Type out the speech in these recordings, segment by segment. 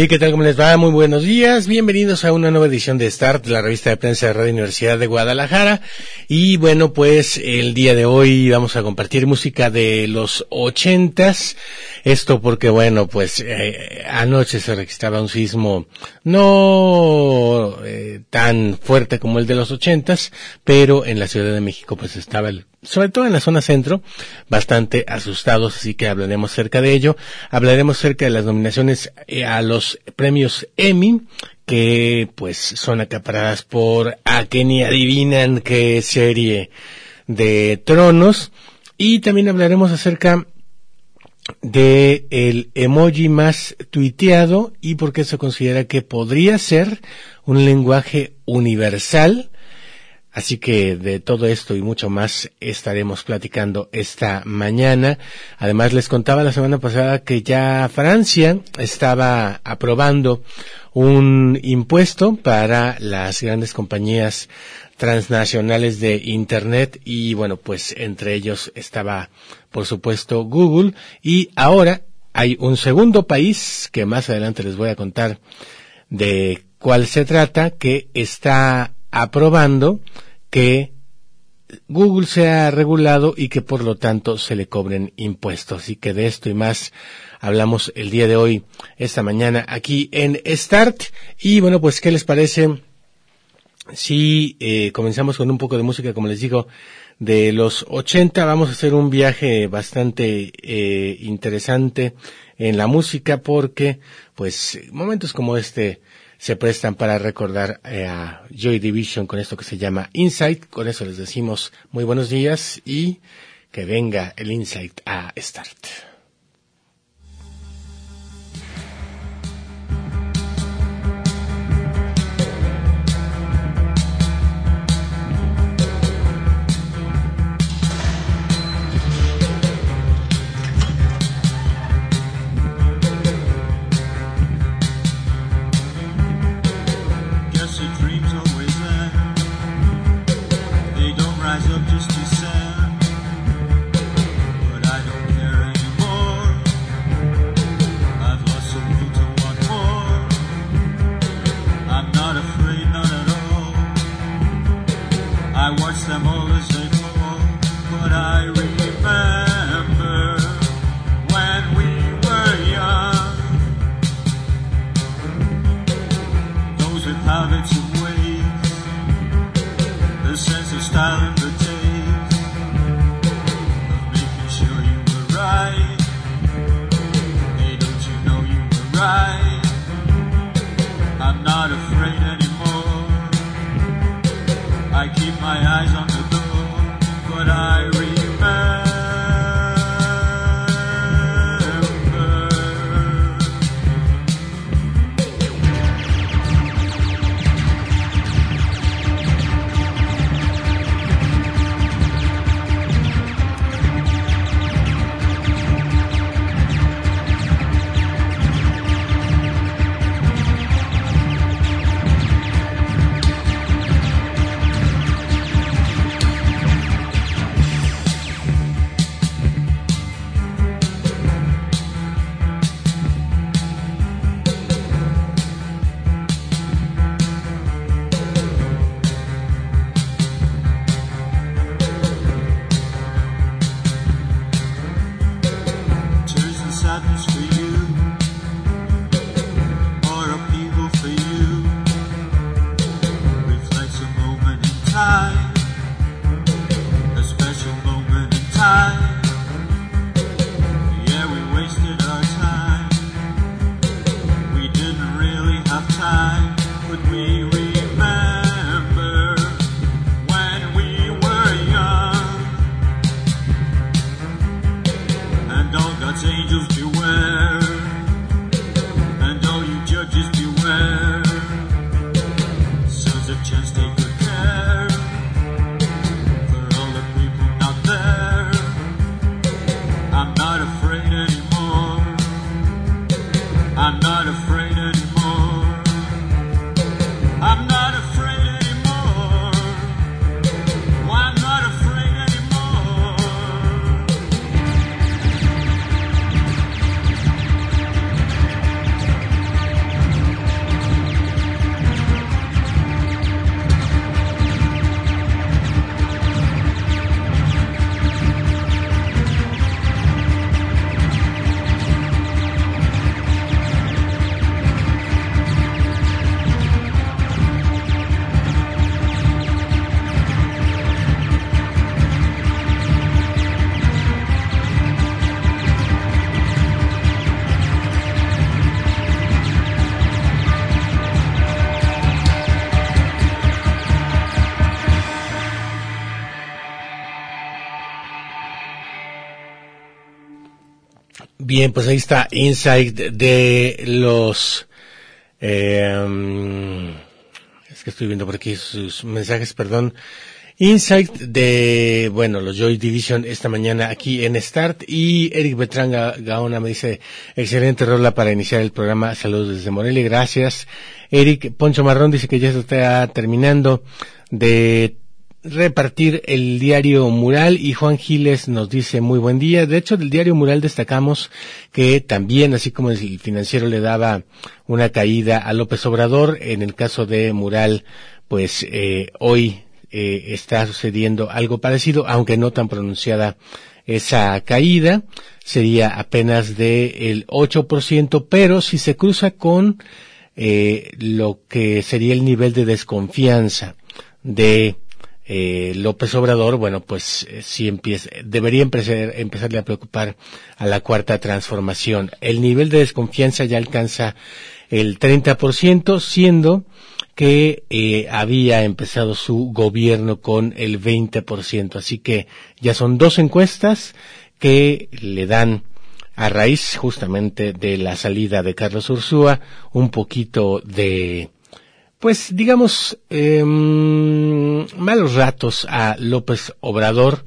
Hey, ¿qué tal? ¿Cómo les va? Muy buenos días. Bienvenidos a una nueva edición de Start, la revista de prensa de Radio Universidad de Guadalajara. Y bueno, pues el día de hoy vamos a compartir música de los ochentas. Esto porque, bueno, pues eh, anoche se registraba un sismo no eh, tan fuerte como el de los ochentas, pero en la Ciudad de México pues estaba el sobre todo en la zona centro, bastante asustados, así que hablaremos acerca de ello. Hablaremos acerca de las nominaciones eh, a los premios Emmy, que pues son acaparadas por a ni adivinan qué serie de tronos. Y también hablaremos acerca de el emoji más tuiteado y por qué se considera que podría ser un lenguaje universal Así que de todo esto y mucho más estaremos platicando esta mañana. Además les contaba la semana pasada que ya Francia estaba aprobando un impuesto para las grandes compañías transnacionales de Internet y bueno, pues entre ellos estaba por supuesto Google y ahora hay un segundo país que más adelante les voy a contar de cuál se trata que está aprobando que Google sea regulado y que por lo tanto se le cobren impuestos. Y que de esto y más hablamos el día de hoy, esta mañana, aquí en Start. Y bueno, pues, ¿qué les parece si eh, comenzamos con un poco de música, como les digo, de los 80? Vamos a hacer un viaje bastante eh, interesante en la música porque, pues, momentos como este se prestan para recordar eh, a Joy Division con esto que se llama Insight. Con eso les decimos muy buenos días y que venga el Insight a Start. happens Bien, pues ahí está Insight de los... Eh, es que estoy viendo por aquí sus mensajes, perdón. Insight de, bueno, los Joy Division esta mañana aquí en Start y Eric Betranga Gaona me dice, excelente rola para iniciar el programa. Saludos desde Morelia, gracias. Eric Poncho Marrón dice que ya se está terminando de repartir el diario Mural y Juan Giles nos dice muy buen día. De hecho, del diario Mural destacamos que también, así como el financiero le daba una caída a López Obrador, en el caso de Mural, pues eh, hoy eh, está sucediendo algo parecido, aunque no tan pronunciada esa caída, sería apenas del 8%, pero si se cruza con eh, lo que sería el nivel de desconfianza de eh, López Obrador, bueno, pues eh, sí empieza, debería empezar, empezarle a preocupar a la cuarta transformación. El nivel de desconfianza ya alcanza el 30%, siendo que eh, había empezado su gobierno con el 20%. Así que ya son dos encuestas que le dan a raíz justamente de la salida de Carlos Ursúa un poquito de pues digamos em, malos ratos a López Obrador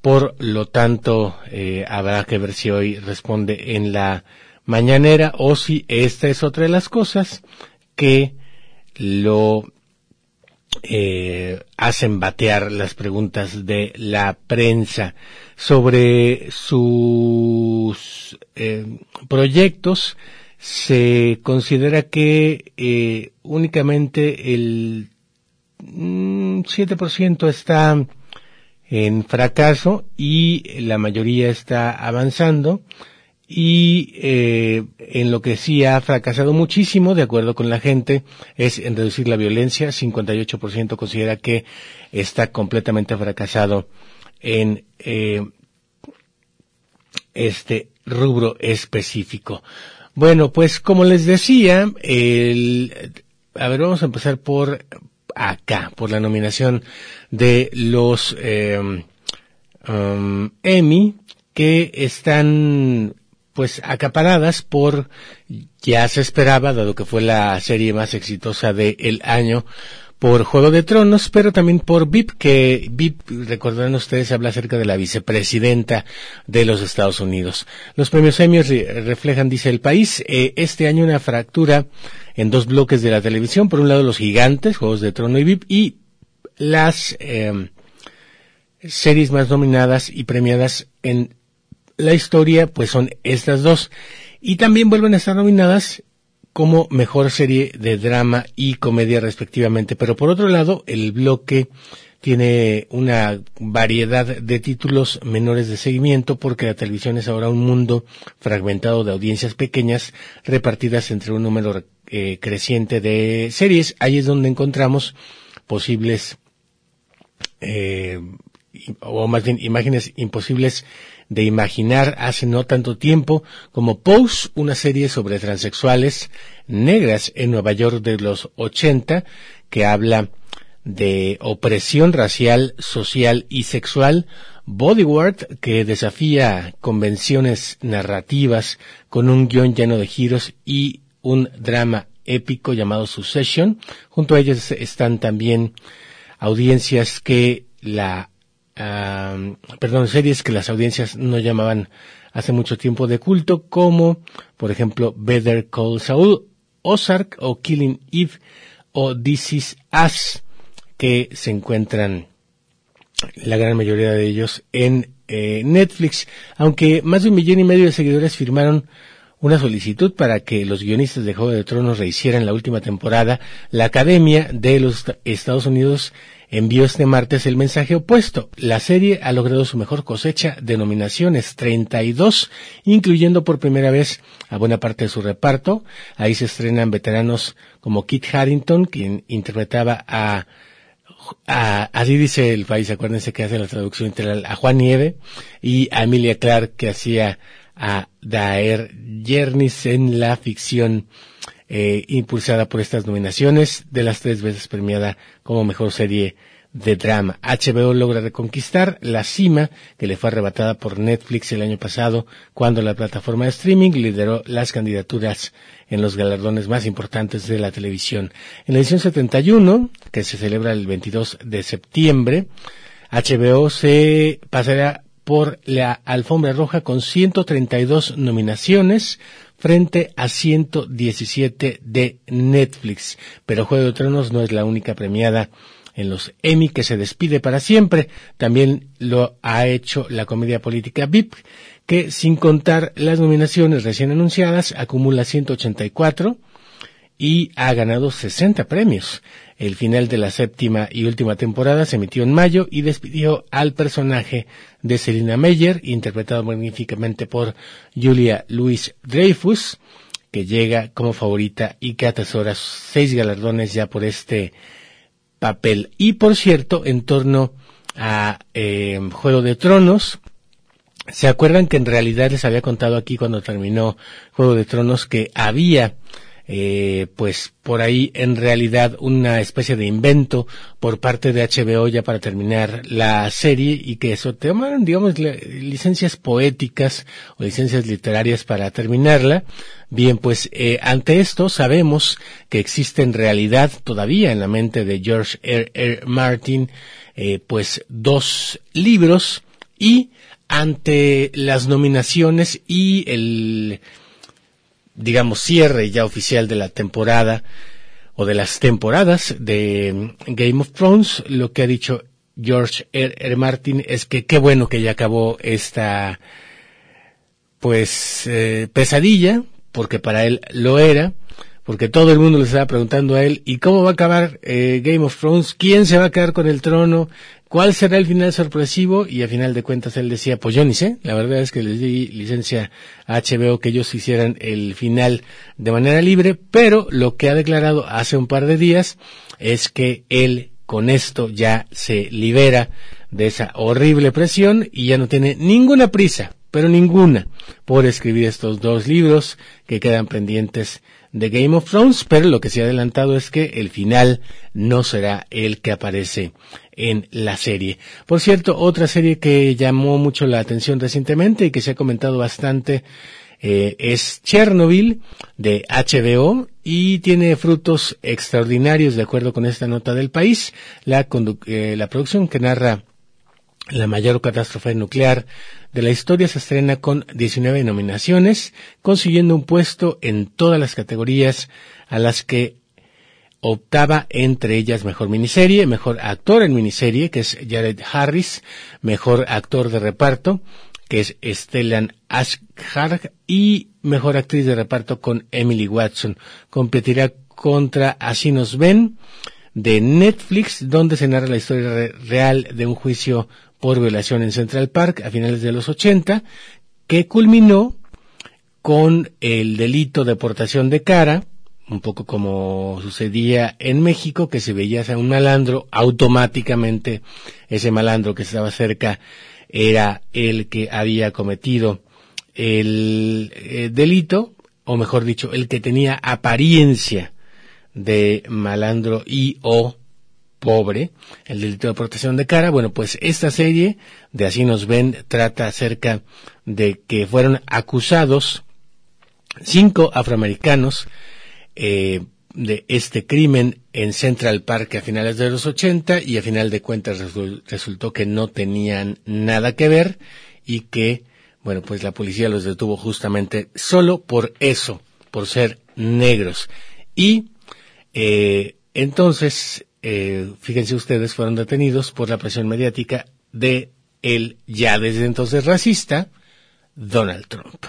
por lo tanto eh, habrá que ver si hoy responde en la mañanera o si esta es otra de las cosas que lo eh, hacen batear las preguntas de la prensa sobre sus eh, proyectos. Se considera que eh, únicamente el 7% mm, está en fracaso y la mayoría está avanzando y eh, en lo que sí ha fracasado muchísimo, de acuerdo con la gente, es en reducir la violencia. 58% considera que está completamente fracasado en eh, este rubro específico. Bueno, pues como les decía, el, a ver, vamos a empezar por acá, por la nominación de los eh, um, Emmy que están pues acaparadas por, ya se esperaba, dado que fue la serie más exitosa del año, por Juego de Tronos, pero también por VIP, que VIP, recordarán ustedes, habla acerca de la vicepresidenta de los Estados Unidos. Los premios Emmy reflejan, dice el país, eh, este año una fractura en dos bloques de la televisión. Por un lado, los gigantes, Juegos de Trono y VIP, y las eh, series más nominadas y premiadas en la historia, pues son estas dos. Y también vuelven a estar nominadas como mejor serie de drama y comedia respectivamente. Pero por otro lado, el bloque tiene una variedad de títulos menores de seguimiento porque la televisión es ahora un mundo fragmentado de audiencias pequeñas repartidas entre un número eh, creciente de series. Ahí es donde encontramos posibles eh, o más bien imágenes imposibles de imaginar hace no tanto tiempo como Pose, una serie sobre transexuales negras en Nueva York de los 80 que habla de opresión racial, social y sexual, Bodyguard, que desafía convenciones narrativas con un guion lleno de giros y un drama épico llamado Succession. Junto a ellos están también audiencias que la perdón, series que las audiencias no llamaban hace mucho tiempo de culto, como, por ejemplo, Better Call Saul, Ozark o Killing Eve o This Is Us, que se encuentran la gran mayoría de ellos en eh, Netflix, aunque más de un millón y medio de seguidores firmaron una solicitud para que los guionistas de Juego de Tronos rehicieran la última temporada, la Academia de los Estados Unidos envió este martes el mensaje opuesto. La serie ha logrado su mejor cosecha de nominaciones, 32, incluyendo por primera vez a buena parte de su reparto. Ahí se estrenan veteranos como Kit Harrington, quien interpretaba a así dice el país, acuérdense que hace la traducción literal, a Juan Nieve y a Emilia Clark que hacía a Daer Jernis en la ficción eh, impulsada por estas nominaciones, de las tres veces premiada como mejor serie de drama. HBO logra reconquistar la cima que le fue arrebatada por Netflix el año pasado cuando la plataforma de streaming lideró las candidaturas en los galardones más importantes de la televisión. En la edición 71, que se celebra el 22 de septiembre, HBO se pasará por la alfombra roja con 132 nominaciones frente a 117 de Netflix. Pero Juego de Tronos no es la única premiada en los Emmy que se despide para siempre. También lo ha hecho la comedia política VIP, que sin contar las nominaciones recién anunciadas acumula 184 y ha ganado 60 premios. El final de la séptima y última temporada se emitió en mayo y despidió al personaje de Selina Meyer, interpretado magníficamente por Julia Louis Dreyfus, que llega como favorita y que atesora seis galardones ya por este papel. Y por cierto, en torno a eh, Juego de Tronos, ¿se acuerdan que en realidad les había contado aquí cuando terminó Juego de Tronos que había eh, pues por ahí en realidad una especie de invento por parte de HBO ya para terminar la serie y que eso tomaron digamos licencias poéticas o licencias literarias para terminarla bien pues eh, ante esto sabemos que existe en realidad todavía en la mente de George R. R. Martin eh, pues dos libros y ante las nominaciones y el digamos, cierre ya oficial de la temporada o de las temporadas de Game of Thrones, lo que ha dicho George R. R. Martin es que qué bueno que ya acabó esta, pues, eh, pesadilla, porque para él lo era, porque todo el mundo le estaba preguntando a él, ¿y cómo va a acabar eh, Game of Thrones? ¿Quién se va a quedar con el trono? ¿Cuál será el final sorpresivo? Y a final de cuentas él decía, pues yo ni sé, la verdad es que les di licencia a HBO que ellos hicieran el final de manera libre, pero lo que ha declarado hace un par de días es que él con esto ya se libera de esa horrible presión y ya no tiene ninguna prisa, pero ninguna, por escribir estos dos libros que quedan pendientes de Game of Thrones, pero lo que se ha adelantado es que el final no será el que aparece en la serie. Por cierto, otra serie que llamó mucho la atención recientemente y que se ha comentado bastante eh, es Chernobyl de HBO y tiene frutos extraordinarios de acuerdo con esta nota del país. La, eh, la producción que narra la mayor catástrofe nuclear de la historia se estrena con 19 nominaciones, consiguiendo un puesto en todas las categorías a las que optaba entre ellas mejor miniserie, mejor actor en miniserie, que es Jared Harris, mejor actor de reparto, que es Stellan Skarsgård y mejor actriz de reparto con Emily Watson. Competirá contra Así nos ven de Netflix, donde se narra la historia real de un juicio por violación en Central Park a finales de los 80, que culminó con el delito de portación de cara, un poco como sucedía en México, que si veías a un malandro, automáticamente ese malandro que estaba cerca era el que había cometido el eh, delito, o mejor dicho, el que tenía apariencia de malandro y o pobre, el delito de protección de cara. Bueno, pues esta serie de Así nos ven trata acerca de que fueron acusados cinco afroamericanos eh, de este crimen en Central Park a finales de los 80 y a final de cuentas resultó que no tenían nada que ver y que, bueno, pues la policía los detuvo justamente solo por eso, por ser negros. Y eh, entonces eh, fíjense ustedes, fueron detenidos por la presión mediática de el ya desde entonces racista Donald Trump.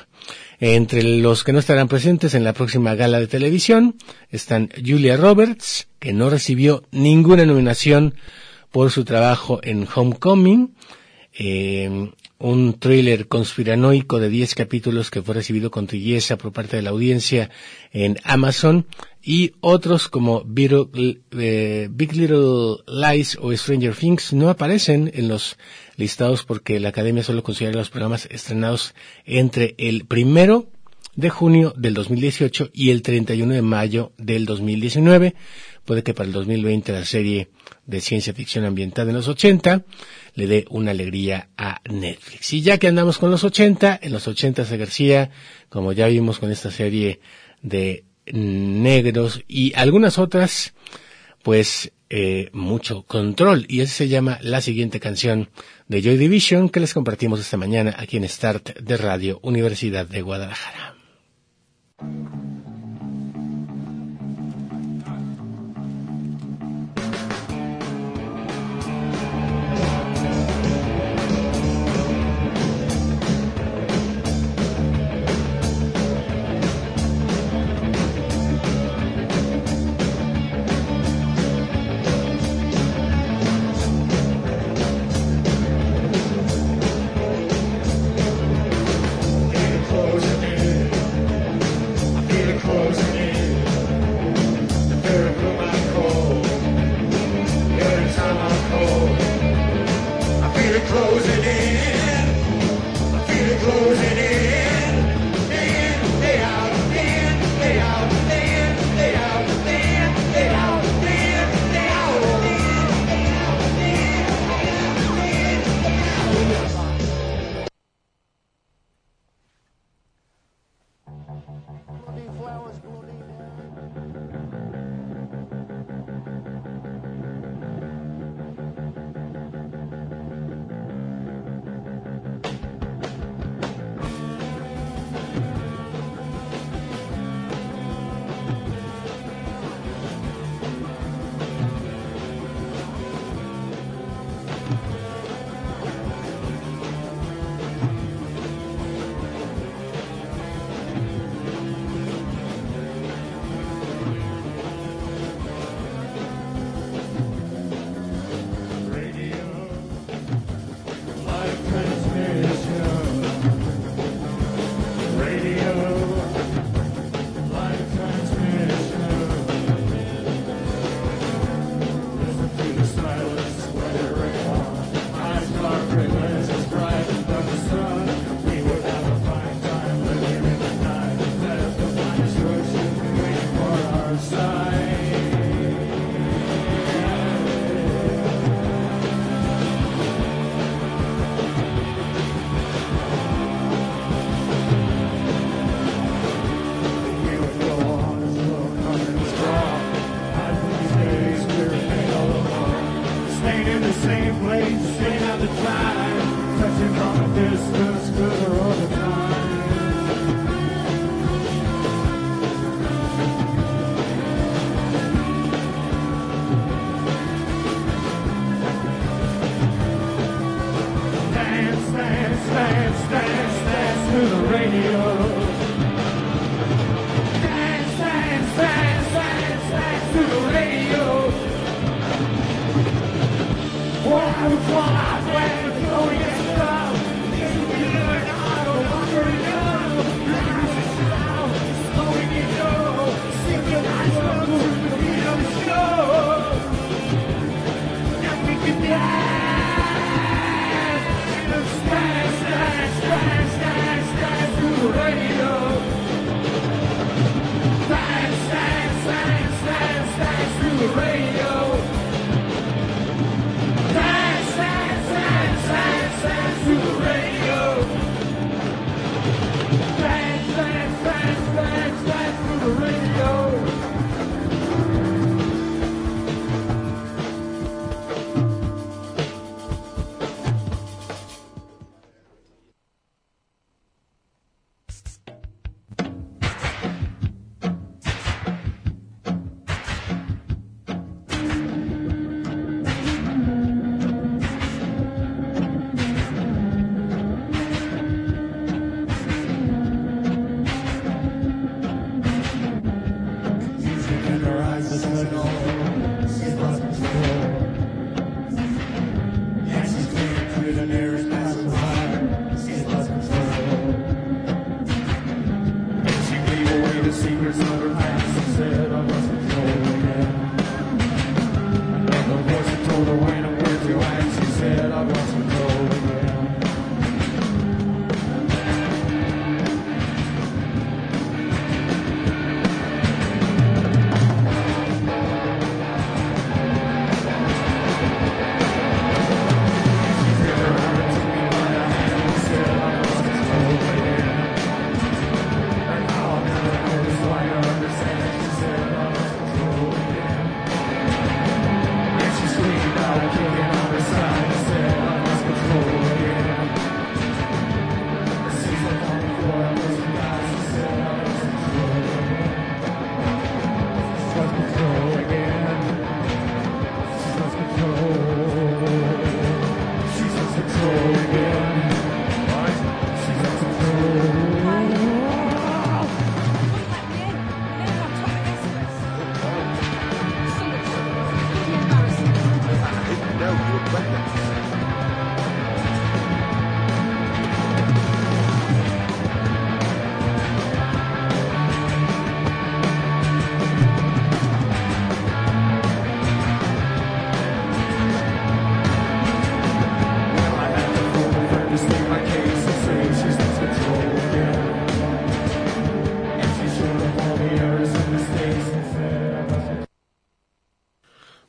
Entre los que no estarán presentes en la próxima gala de televisión están Julia Roberts, que no recibió ninguna nominación por su trabajo en Homecoming, eh, un thriller conspiranoico de 10 capítulos que fue recibido con trilleza por parte de la audiencia en Amazon y otros como eh, Big Little Lies o Stranger Things no aparecen en los listados porque la academia solo considera los programas estrenados entre el primero de junio del 2018 y el 31 de mayo del 2019. Puede que para el 2020 la serie de ciencia ficción ambiental en los 80 le dé una alegría a Netflix. Y ya que andamos con los 80, en los 80 se García, como ya vimos con esta serie de negros y algunas otras, pues eh, mucho control. Y esa se llama la siguiente canción de Joy Division que les compartimos esta mañana aquí en Start de Radio Universidad de Guadalajara.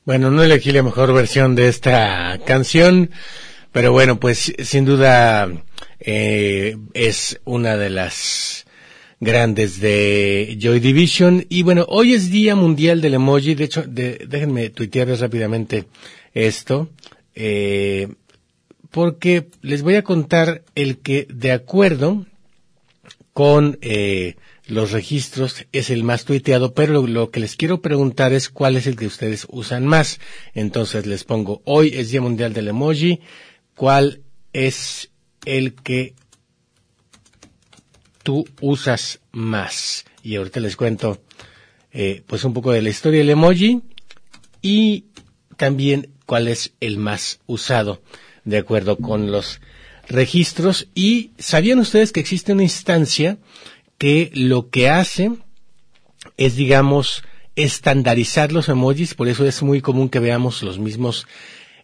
Bueno, no elegí la mejor versión de esta canción, pero bueno, pues sin duda eh, es una de las grandes de Joy Division. Y bueno, hoy es Día Mundial del Emoji. De hecho, déjenme tuitearles rápidamente esto, eh, porque les voy a contar el que, de acuerdo con eh, los registros es el más tuiteado, pero lo, que les quiero preguntar es cuál es el que ustedes usan más. Entonces les pongo, hoy es Día Mundial del Emoji, ¿cuál es el que tú usas más? Y ahorita les cuento eh, pues un poco de la historia del emoji y también cuál es el más usado de acuerdo con los registros. Y sabían ustedes que existe una instancia que lo que hace es, digamos, estandarizar los emojis, por eso es muy común que veamos los mismos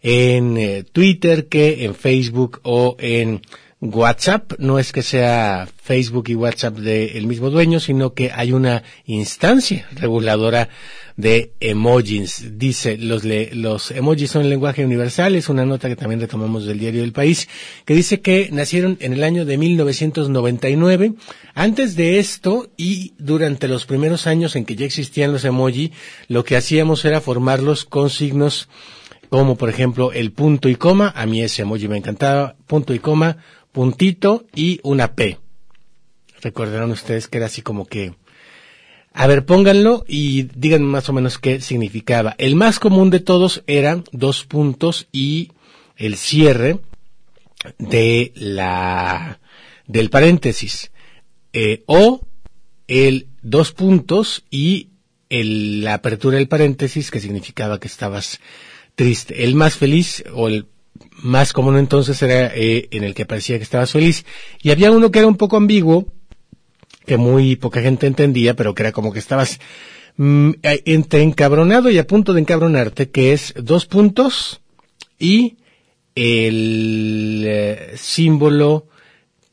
en eh, Twitter que en Facebook o en WhatsApp. No es que sea Facebook y WhatsApp del mismo dueño, sino que hay una instancia reguladora de emojis. Dice, los, los emojis son el lenguaje universal, es una nota que también retomamos del diario del país, que dice que nacieron en el año de 1999. Antes de esto y durante los primeros años en que ya existían los emoji, lo que hacíamos era formarlos con signos como por ejemplo el punto y coma, a mí ese emoji me encantaba, punto y coma, puntito y una P. Recordarán ustedes que era así como que a ver, pónganlo y digan más o menos qué significaba. El más común de todos eran dos puntos y el cierre de la del paréntesis eh, o el dos puntos y el, la apertura del paréntesis que significaba que estabas triste. El más feliz o el más común entonces era eh, en el que parecía que estabas feliz y había uno que era un poco ambiguo que muy poca gente entendía, pero que era como que estabas mm, entre encabronado y a punto de encabronarte, que es dos puntos y el eh, símbolo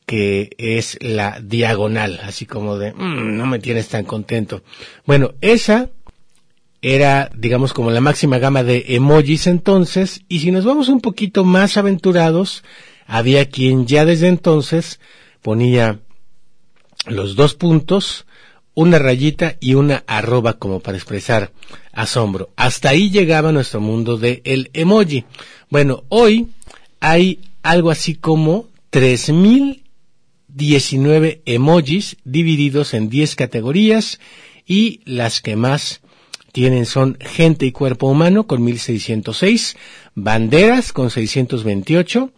que es la diagonal, así como de, mm, no me tienes tan contento. Bueno, esa era, digamos, como la máxima gama de emojis entonces, y si nos vamos un poquito más aventurados, había quien ya desde entonces ponía los dos puntos, una rayita y una arroba como para expresar asombro. Hasta ahí llegaba nuestro mundo de el emoji. Bueno, hoy hay algo así como 3019 emojis divididos en 10 categorías y las que más tienen son gente y cuerpo humano con 1606, banderas con 628,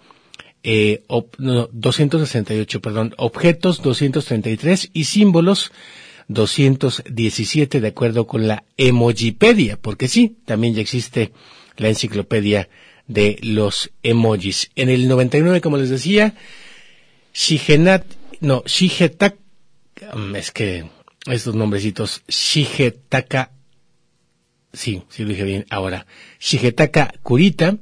eh, 268, perdón, objetos 233 y símbolos 217 de acuerdo con la Emojipedia, porque sí, también ya existe la enciclopedia de los emojis. En el 99, como les decía, Shigenat, no, Shigetaka, mm, es que estos nombrecitos, Shigetaka, sí, sí lo dije bien ahora, Shigetaka Kurita,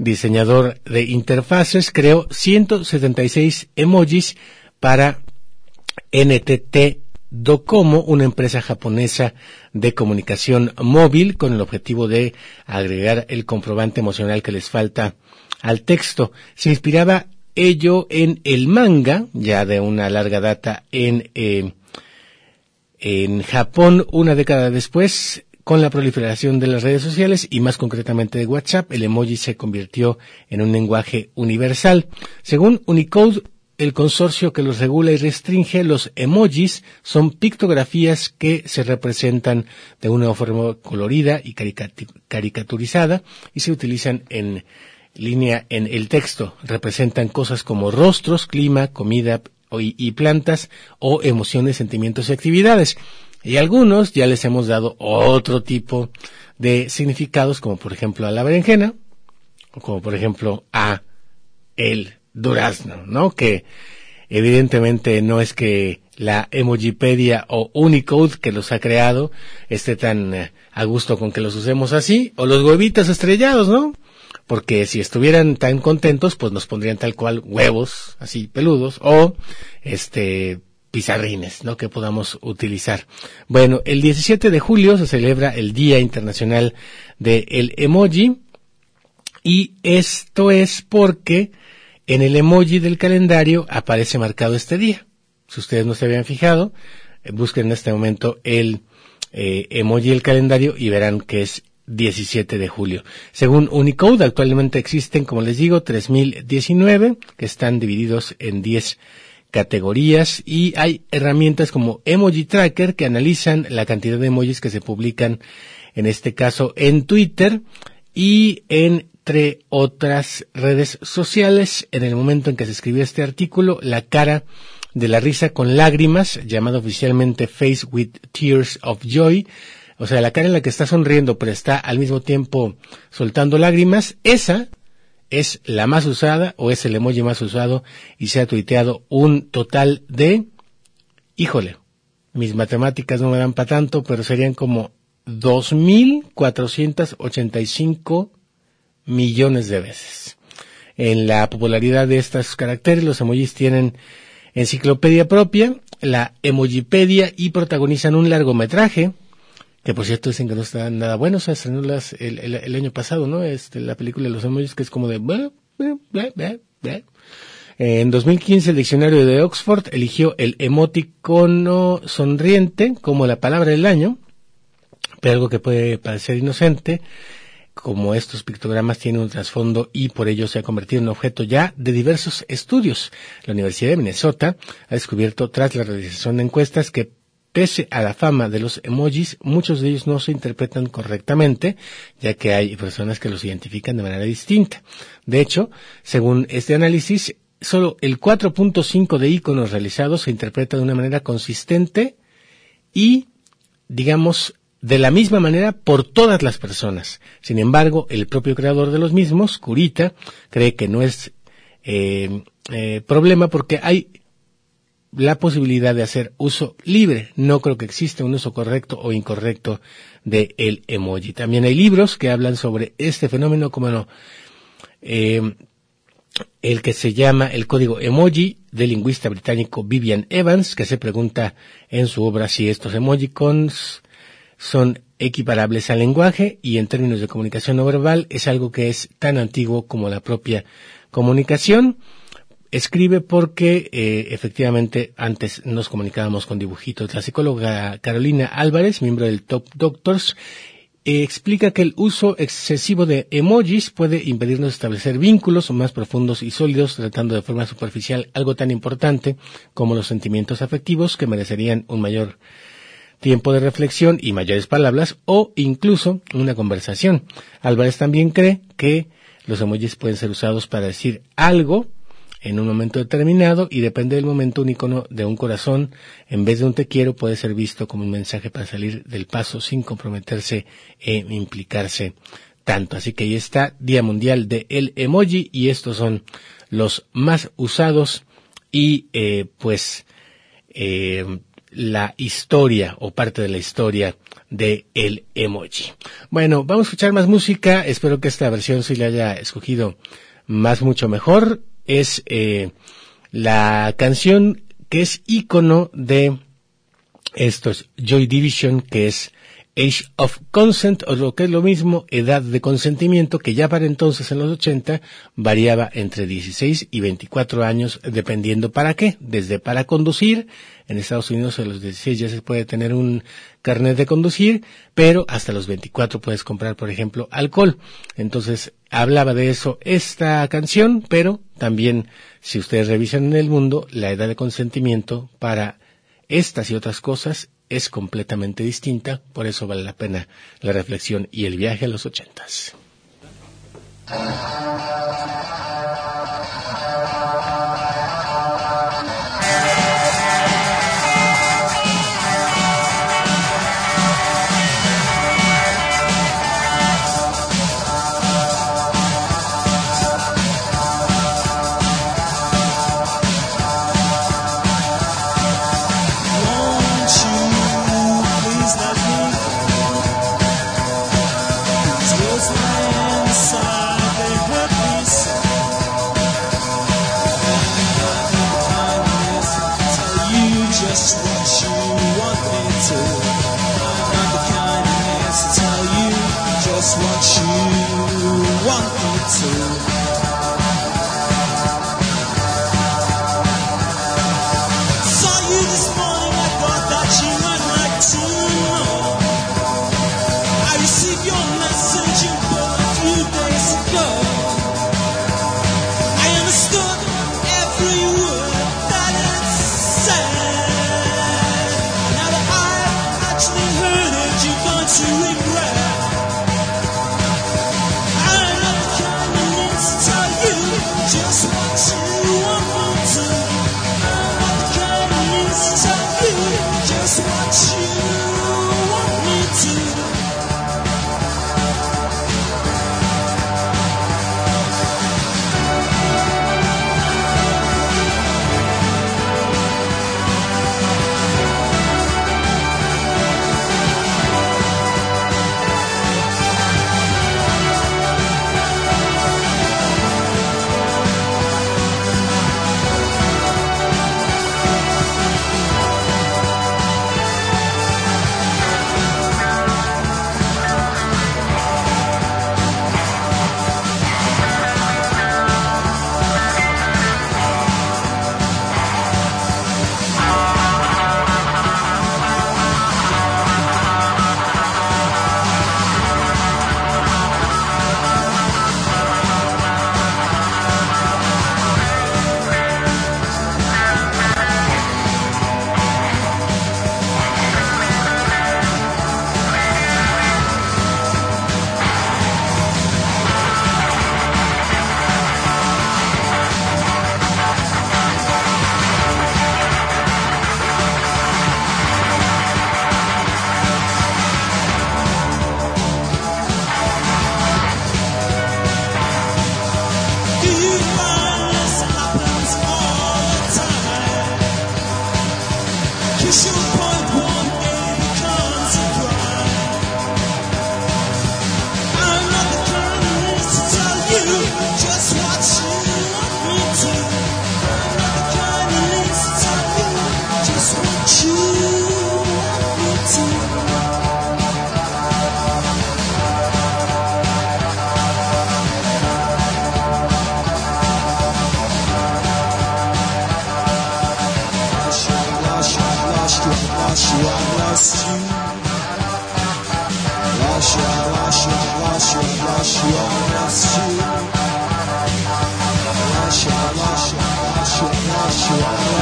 diseñador de interfaces, creó 176 emojis para NTT Docomo, una empresa japonesa de comunicación móvil con el objetivo de agregar el comprobante emocional que les falta al texto. Se inspiraba ello en el manga, ya de una larga data en, eh, en Japón, una década después, con la proliferación de las redes sociales y más concretamente de WhatsApp, el emoji se convirtió en un lenguaje universal. Según Unicode, el consorcio que los regula y restringe, los emojis son pictografías que se representan de una forma colorida y caricaturizada y se utilizan en línea en el texto. Representan cosas como rostros, clima, comida y plantas o emociones, sentimientos y actividades. Y algunos ya les hemos dado otro tipo de significados, como por ejemplo a la berenjena, como por ejemplo a el durazno, ¿no? Que evidentemente no es que la Emojipedia o Unicode que los ha creado esté tan eh, a gusto con que los usemos así, o los huevitos estrellados, ¿no? Porque si estuvieran tan contentos, pues nos pondrían tal cual huevos, así peludos, o este pizarrines, ¿no? Que podamos utilizar. Bueno, el 17 de julio se celebra el Día Internacional del Emoji, y esto es porque en el emoji del calendario aparece marcado este día. Si ustedes no se habían fijado, eh, busquen en este momento el eh, emoji del calendario y verán que es 17 de julio. Según Unicode, actualmente existen, como les digo, 3019 que están divididos en 10 categorías y hay herramientas como Emoji Tracker que analizan la cantidad de emojis que se publican, en este caso en Twitter y entre otras redes sociales. En el momento en que se escribió este artículo, la cara de la risa con lágrimas, llamado oficialmente Face with Tears of Joy, o sea, la cara en la que está sonriendo pero está al mismo tiempo soltando lágrimas, esa es la más usada o es el emoji más usado y se ha tuiteado un total de, híjole, mis matemáticas no me dan para tanto, pero serían como 2.485 millones de veces. En la popularidad de estos caracteres, los emojis tienen enciclopedia propia, la Emojipedia y protagonizan un largometraje que por cierto dicen que no está nada bueno, se estrenó las, el, el, año pasado, ¿no? Este, la película de los emojis que es como de... En 2015 el diccionario de Oxford eligió el emoticono sonriente como la palabra del año, pero algo que puede parecer inocente, como estos pictogramas tienen un trasfondo y por ello se ha convertido en objeto ya de diversos estudios. La Universidad de Minnesota ha descubierto tras la realización de encuestas que pese a la fama de los emojis, muchos de ellos no se interpretan correctamente, ya que hay personas que los identifican de manera distinta. De hecho, según este análisis, solo el 4.5 de iconos realizados se interpreta de una manera consistente y, digamos, de la misma manera por todas las personas. Sin embargo, el propio creador de los mismos, Curita, cree que no es eh, eh, problema porque hay la posibilidad de hacer uso libre. No creo que exista un uso correcto o incorrecto de el emoji. También hay libros que hablan sobre este fenómeno como no, eh, el que se llama el código emoji del lingüista británico Vivian Evans, que se pregunta en su obra si estos emojicons son equiparables al lenguaje y en términos de comunicación no verbal es algo que es tan antiguo como la propia comunicación. Escribe porque eh, efectivamente antes nos comunicábamos con dibujitos. La psicóloga Carolina Álvarez, miembro del Top Doctors, eh, explica que el uso excesivo de emojis puede impedirnos establecer vínculos más profundos y sólidos, tratando de forma superficial algo tan importante como los sentimientos afectivos que merecerían un mayor tiempo de reflexión y mayores palabras o incluso una conversación. Álvarez también cree que los emojis pueden ser usados para decir algo en un momento determinado y depende del momento un icono de un corazón en vez de un te quiero puede ser visto como un mensaje para salir del paso sin comprometerse e implicarse tanto. Así que ahí está Día Mundial de el Emoji y estos son los más usados y eh, pues eh, la historia o parte de la historia de el emoji. Bueno, vamos a escuchar más música. Espero que esta versión sí le haya escogido más mucho mejor es eh, la canción que es icono de estos Joy Division, que es Age of Consent, o lo que es lo mismo, edad de consentimiento, que ya para entonces en los 80 variaba entre 16 y 24 años, dependiendo para qué, desde para conducir, en Estados Unidos a los 16 ya se puede tener un carnet de conducir, pero hasta los 24 puedes comprar, por ejemplo, alcohol. Entonces, hablaba de eso esta canción, pero también, si ustedes revisan en el mundo, la edad de consentimiento para estas y otras cosas es completamente distinta, por eso vale la pena la reflexión y el viaje a los ochentas. to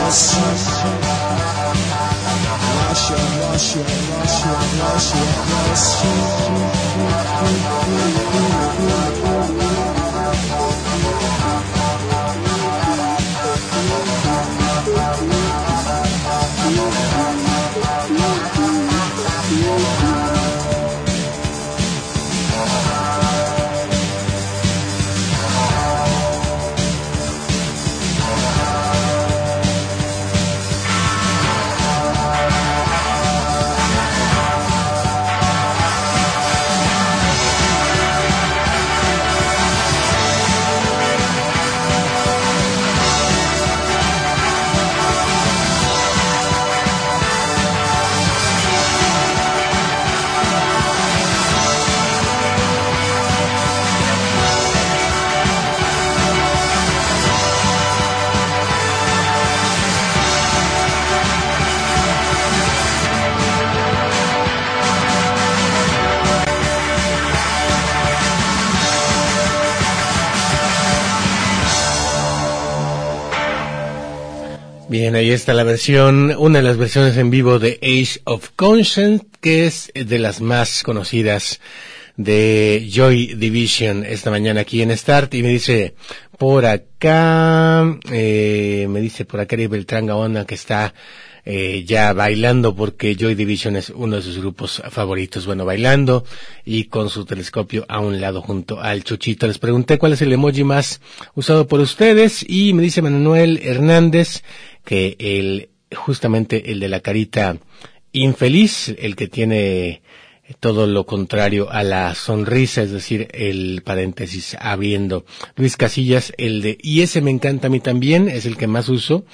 Russia, Russia, Russia, Russia. Bien, ahí está la versión, una de las versiones en vivo de Age of Conscience, que es de las más conocidas de Joy Division esta mañana aquí en Start y me dice por acá, eh, me dice por acá Beltrán Gaona que está eh, ya bailando porque Joy Division es uno de sus grupos favoritos. Bueno, bailando y con su telescopio a un lado junto al Chuchito. Les pregunté cuál es el emoji más usado por ustedes y me dice Manuel Hernández que el, justamente el de la carita infeliz, el que tiene todo lo contrario a la sonrisa, es decir, el paréntesis abriendo. Luis Casillas, el de, y ese me encanta a mí también, es el que más uso,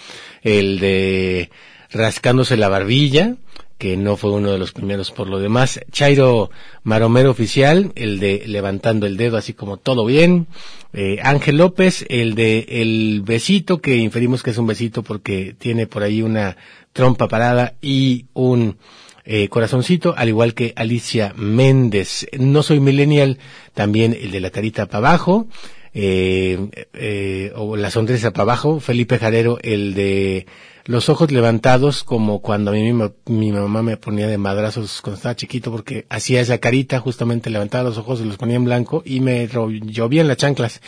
el de rascándose la barbilla, que no fue uno de los primeros por lo demás. Chairo Maromero Oficial, el de Levantando el Dedo, así como todo bien. Eh, Ángel López, el de El Besito, que inferimos que es un besito porque tiene por ahí una trompa parada y un eh, corazoncito, al igual que Alicia Méndez. No soy millennial, también el de la carita para abajo. Eh, eh, o la sonrisa para abajo, Felipe Jarero, el de los ojos levantados como cuando a mí mi, mi, mamá me ponía de madrazos cuando estaba chiquito porque hacía esa carita, justamente levantaba los ojos y los ponía en blanco y me llovían las chanclas.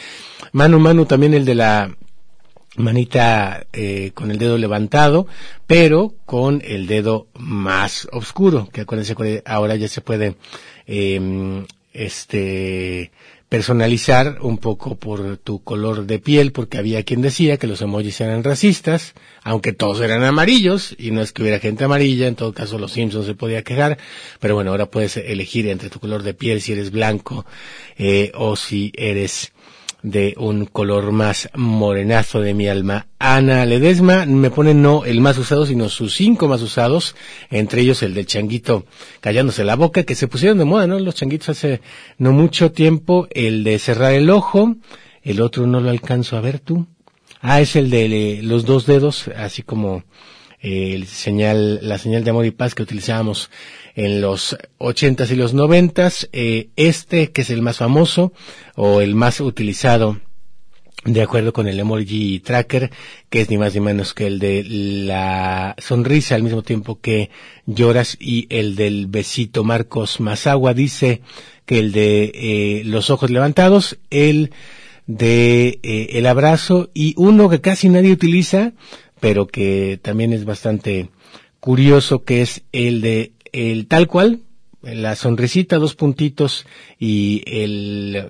Manu Manu también el de la manita eh, con el dedo levantado, pero con el dedo más oscuro, que acuérdense ahora ya se puede eh, este personalizar un poco por tu color de piel, porque había quien decía que los emojis eran racistas, aunque todos eran amarillos, y no es que hubiera gente amarilla, en todo caso los Simpsons se podía quejar, pero bueno, ahora puedes elegir entre tu color de piel si eres blanco eh, o si eres de un color más morenazo de mi alma. Ana Ledesma me pone no el más usado, sino sus cinco más usados, entre ellos el del changuito callándose la boca, que se pusieron de moda, ¿no? Los changuitos hace no mucho tiempo, el de cerrar el ojo, el otro no lo alcanzo a ver tú. Ah, es el de los dos dedos, así como eh, el señal, la señal de amor y paz que utilizábamos en los ochentas y los noventas. Eh, este, que es el más famoso o el más utilizado de acuerdo con el emoji tracker, que es ni más ni menos que el de la sonrisa al mismo tiempo que lloras y el del besito Marcos Mazagua dice que el de eh, los ojos levantados, el de eh, el abrazo y uno que casi nadie utiliza, pero que también es bastante curioso, que es el de el tal cual, la sonrisita, dos puntitos y el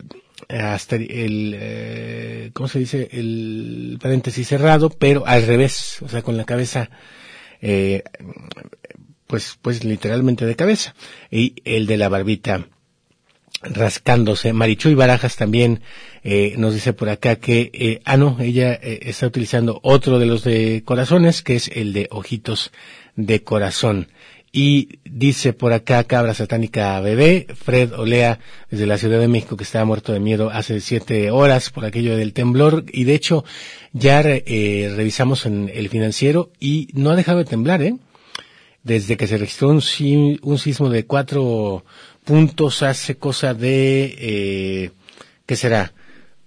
hasta el eh, ¿cómo se dice? el paréntesis cerrado, pero al revés, o sea, con la cabeza eh, pues pues literalmente de cabeza y el de la barbita rascándose. Marichuy Barajas también eh, nos dice por acá que, eh, ah no, ella eh, está utilizando otro de los de corazones, que es el de ojitos de corazón. Y dice por acá Cabra Satánica Bebé, Fred Olea, desde la Ciudad de México, que estaba muerto de miedo hace siete horas por aquello del temblor. Y de hecho, ya eh, revisamos en el financiero y no ha dejado de temblar, ¿eh? Desde que se registró un, un sismo de cuatro puntos hace cosa de, eh, ¿qué será?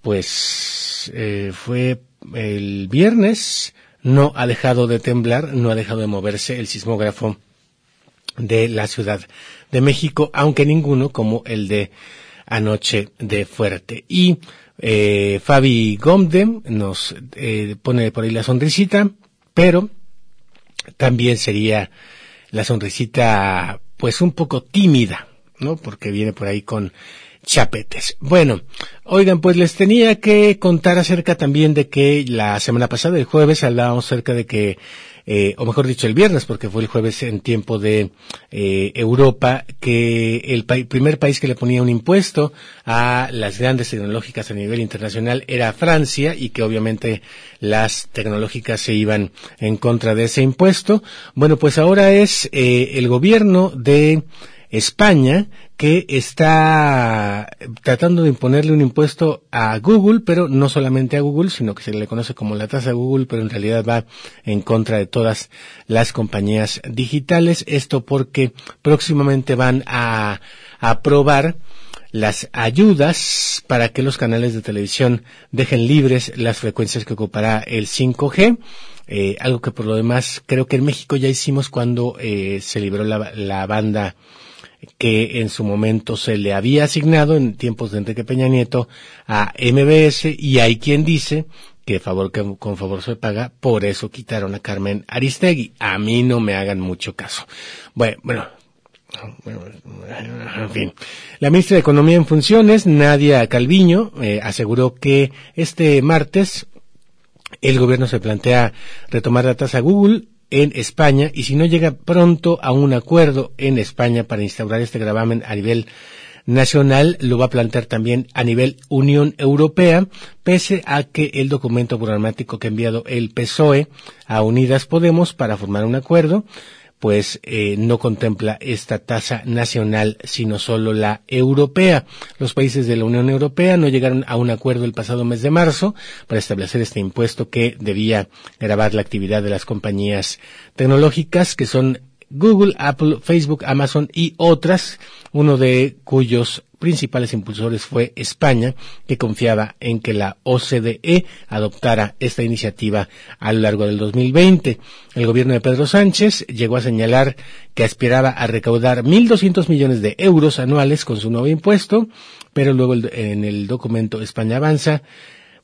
Pues eh, fue el viernes, no ha dejado de temblar, no ha dejado de moverse el sismógrafo de la Ciudad de México, aunque ninguno como el de anoche de fuerte. Y eh, Fabi Gomde nos eh, pone por ahí la sonrisita, pero también sería la sonrisita pues un poco tímida, ¿no? Porque viene por ahí con chapetes. Bueno, oigan, pues les tenía que contar acerca también de que la semana pasada, el jueves, hablábamos acerca de que eh, o mejor dicho el viernes, porque fue el jueves en tiempo de eh, Europa, que el primer país que le ponía un impuesto a las grandes tecnológicas a nivel internacional era Francia y que obviamente las tecnológicas se iban en contra de ese impuesto. Bueno, pues ahora es eh, el gobierno de España que está tratando de imponerle un impuesto a Google, pero no solamente a Google, sino que se le conoce como la tasa Google, pero en realidad va en contra de todas las compañías digitales. Esto porque próximamente van a, aprobar las ayudas para que los canales de televisión dejen libres las frecuencias que ocupará el 5G. Eh, algo que por lo demás creo que en México ya hicimos cuando eh, se liberó la, la banda que en su momento se le había asignado en tiempos de Enrique Peña Nieto a MBS y hay quien dice que favor con favor se paga, por eso quitaron a Carmen Aristegui. A mí no me hagan mucho caso. Bueno, bueno, en fin. La ministra de Economía en funciones, Nadia Calviño, eh, aseguró que este martes el gobierno se plantea retomar la tasa Google en España y si no llega pronto a un acuerdo en España para instaurar este gravamen a nivel nacional, lo va a plantear también a nivel Unión Europea, pese a que el documento programático que ha enviado el PSOE a Unidas Podemos para formar un acuerdo, pues eh, no contempla esta tasa nacional, sino solo la europea. Los países de la Unión Europea no llegaron a un acuerdo el pasado mes de marzo para establecer este impuesto que debía grabar la actividad de las compañías tecnológicas que son Google, Apple, Facebook, Amazon y otras, uno de cuyos principales impulsores fue España, que confiaba en que la OCDE adoptara esta iniciativa a lo largo del 2020. El gobierno de Pedro Sánchez llegó a señalar que aspiraba a recaudar 1.200 millones de euros anuales con su nuevo impuesto, pero luego en el documento España Avanza,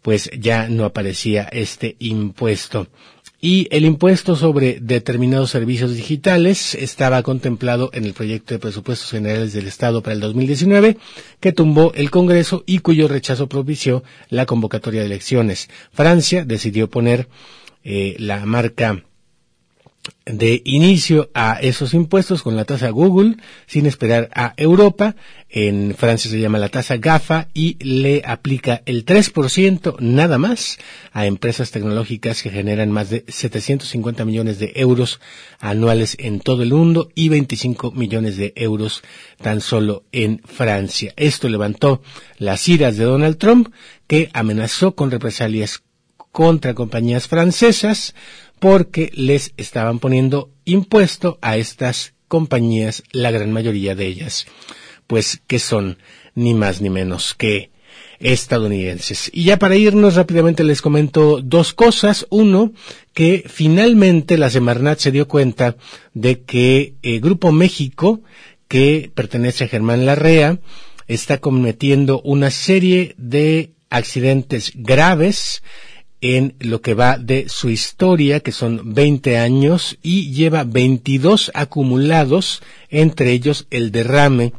pues ya no aparecía este impuesto y el impuesto sobre determinados servicios digitales estaba contemplado en el proyecto de presupuestos generales del Estado para el 2019 que tumbó el Congreso y cuyo rechazo propició la convocatoria de elecciones. Francia decidió poner eh, la marca de inicio a esos impuestos con la tasa Google sin esperar a Europa. En Francia se llama la tasa GAFA y le aplica el 3% nada más a empresas tecnológicas que generan más de 750 millones de euros anuales en todo el mundo y 25 millones de euros tan solo en Francia. Esto levantó las iras de Donald Trump que amenazó con represalias contra compañías francesas porque les estaban poniendo impuesto a estas compañías, la gran mayoría de ellas, pues que son ni más ni menos que estadounidenses. Y ya para irnos rápidamente les comento dos cosas. Uno, que finalmente la Semarnat se dio cuenta de que el Grupo México, que pertenece a Germán Larrea, está cometiendo una serie de accidentes graves en lo que va de su historia, que son 20 años, y lleva 22 acumulados, entre ellos el derrame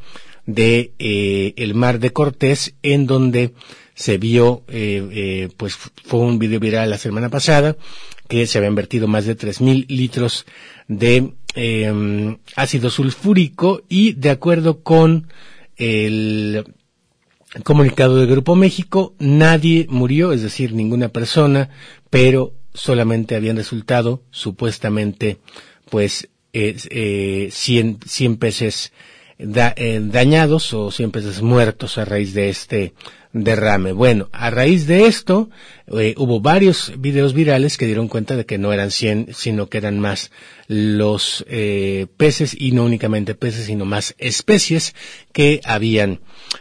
de eh, el mar de Cortés, en donde se vio, eh, eh, pues fue un video viral la semana pasada, que se habían vertido más de 3.000 litros de em, ácido sulfúrico y de acuerdo con el comunicado del Grupo México, nadie murió, es decir, ninguna persona, pero solamente habían resultado supuestamente pues eh, 100, 100 peces eh, dañados o 100 peces muertos a raíz de este derrame. Bueno, a raíz de esto eh, hubo varios videos virales que dieron cuenta de que no eran 100, sino que eran más los eh, peces y no únicamente peces, sino más especies que habían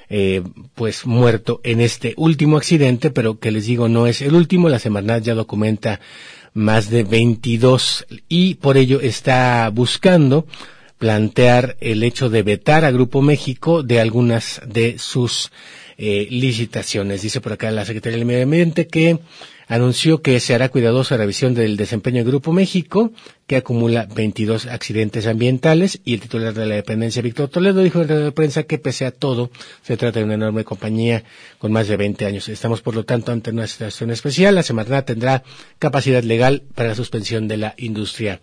eh, pues muerto en este último accidente, pero que les digo no es el último. La Semarnat ya documenta más de 22 y por ello está buscando plantear el hecho de vetar a Grupo México de algunas de sus eh, licitaciones. Dice por acá la Secretaría del Medio Ambiente que anunció que se hará cuidadosa revisión del desempeño del Grupo México, que acumula 22 accidentes ambientales, y el titular de la dependencia, Víctor Toledo, dijo en la prensa que pese a todo, se trata de una enorme compañía con más de 20 años. Estamos, por lo tanto, ante una situación especial. La Semarnat tendrá capacidad legal para la suspensión de la industria,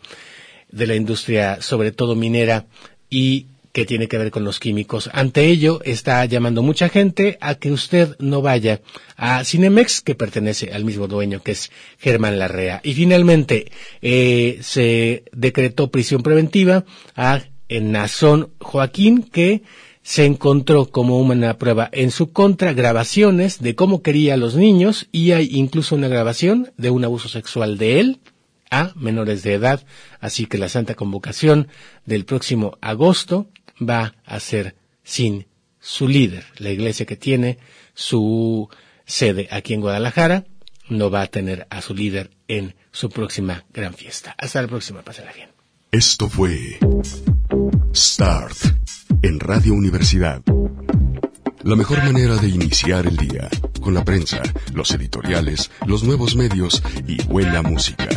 de la industria, sobre todo minera, y que tiene que ver con los químicos. Ante ello, está llamando mucha gente a que usted no vaya a Cinemex, que pertenece al mismo dueño, que es Germán Larrea. Y finalmente, eh, se decretó prisión preventiva a Nazón Joaquín, que se encontró como una prueba en su contra grabaciones de cómo quería a los niños y hay incluso una grabación de un abuso sexual de él a menores de edad. Así que la Santa Convocación del próximo agosto va a ser sin su líder. La iglesia que tiene su sede aquí en Guadalajara no va a tener a su líder en su próxima gran fiesta. Hasta la próxima, pásenla bien. Esto fue Start en Radio Universidad. La mejor manera de iniciar el día, con la prensa, los editoriales, los nuevos medios y buena música.